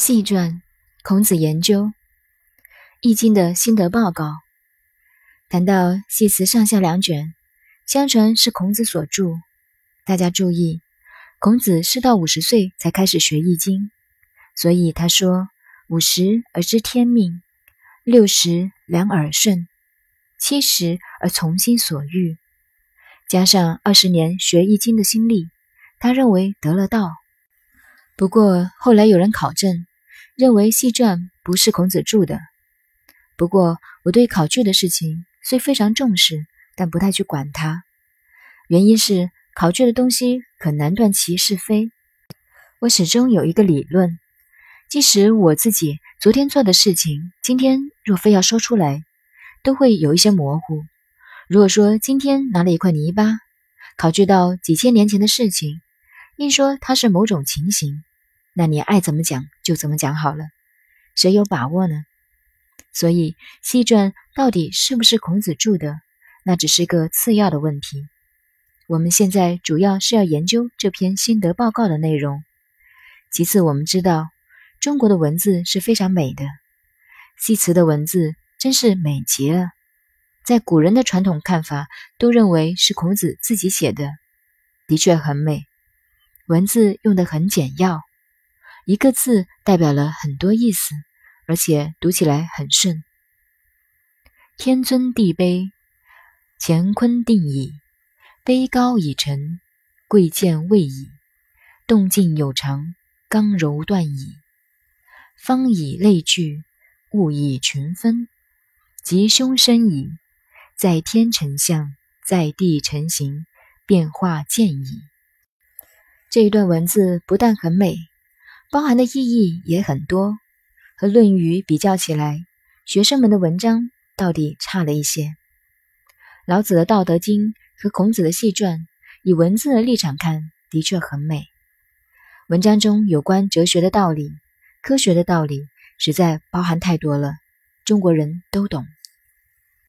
细传孔子研究《易经》的心得报告。谈到《系辞》上下两卷，相传是孔子所著。大家注意，孔子是到五十岁才开始学《易经》，所以他说：“五十而知天命，六十两耳顺，七十而从心所欲。”加上二十年学《易经》的心力，他认为得了道。不过后来有人考证。认为《系传》不是孔子著的。不过，我对考据的事情虽非常重视，但不太去管它。原因是考据的东西可难断其是非。我始终有一个理论：即使我自己昨天做的事情，今天若非要说出来，都会有一些模糊。如果说今天拿了一块泥巴，考据到几千年前的事情，硬说它是某种情形。那你爱怎么讲就怎么讲好了，谁有把握呢？所以《西传》到底是不是孔子著的，那只是个次要的问题。我们现在主要是要研究这篇心得报告的内容。其次，我们知道中国的文字是非常美的，西辞的文字真是美极了。在古人的传统看法，都认为是孔子自己写的，的确很美，文字用得很简要。一个字代表了很多意思，而且读起来很顺。天尊地卑，乾坤定矣；卑高已成，贵贱位矣；动静有常，刚柔断矣。方以类聚，物以群分，吉凶生矣。在天成象，在地成形，变化见矣。这一段文字不但很美。包含的意义也很多，和《论语》比较起来，学生们的文章到底差了一些。老子的《道德经》和孔子的《系传》，以文字的立场看，的确很美。文章中有关哲学的道理、科学的道理，实在包含太多了，中国人都懂。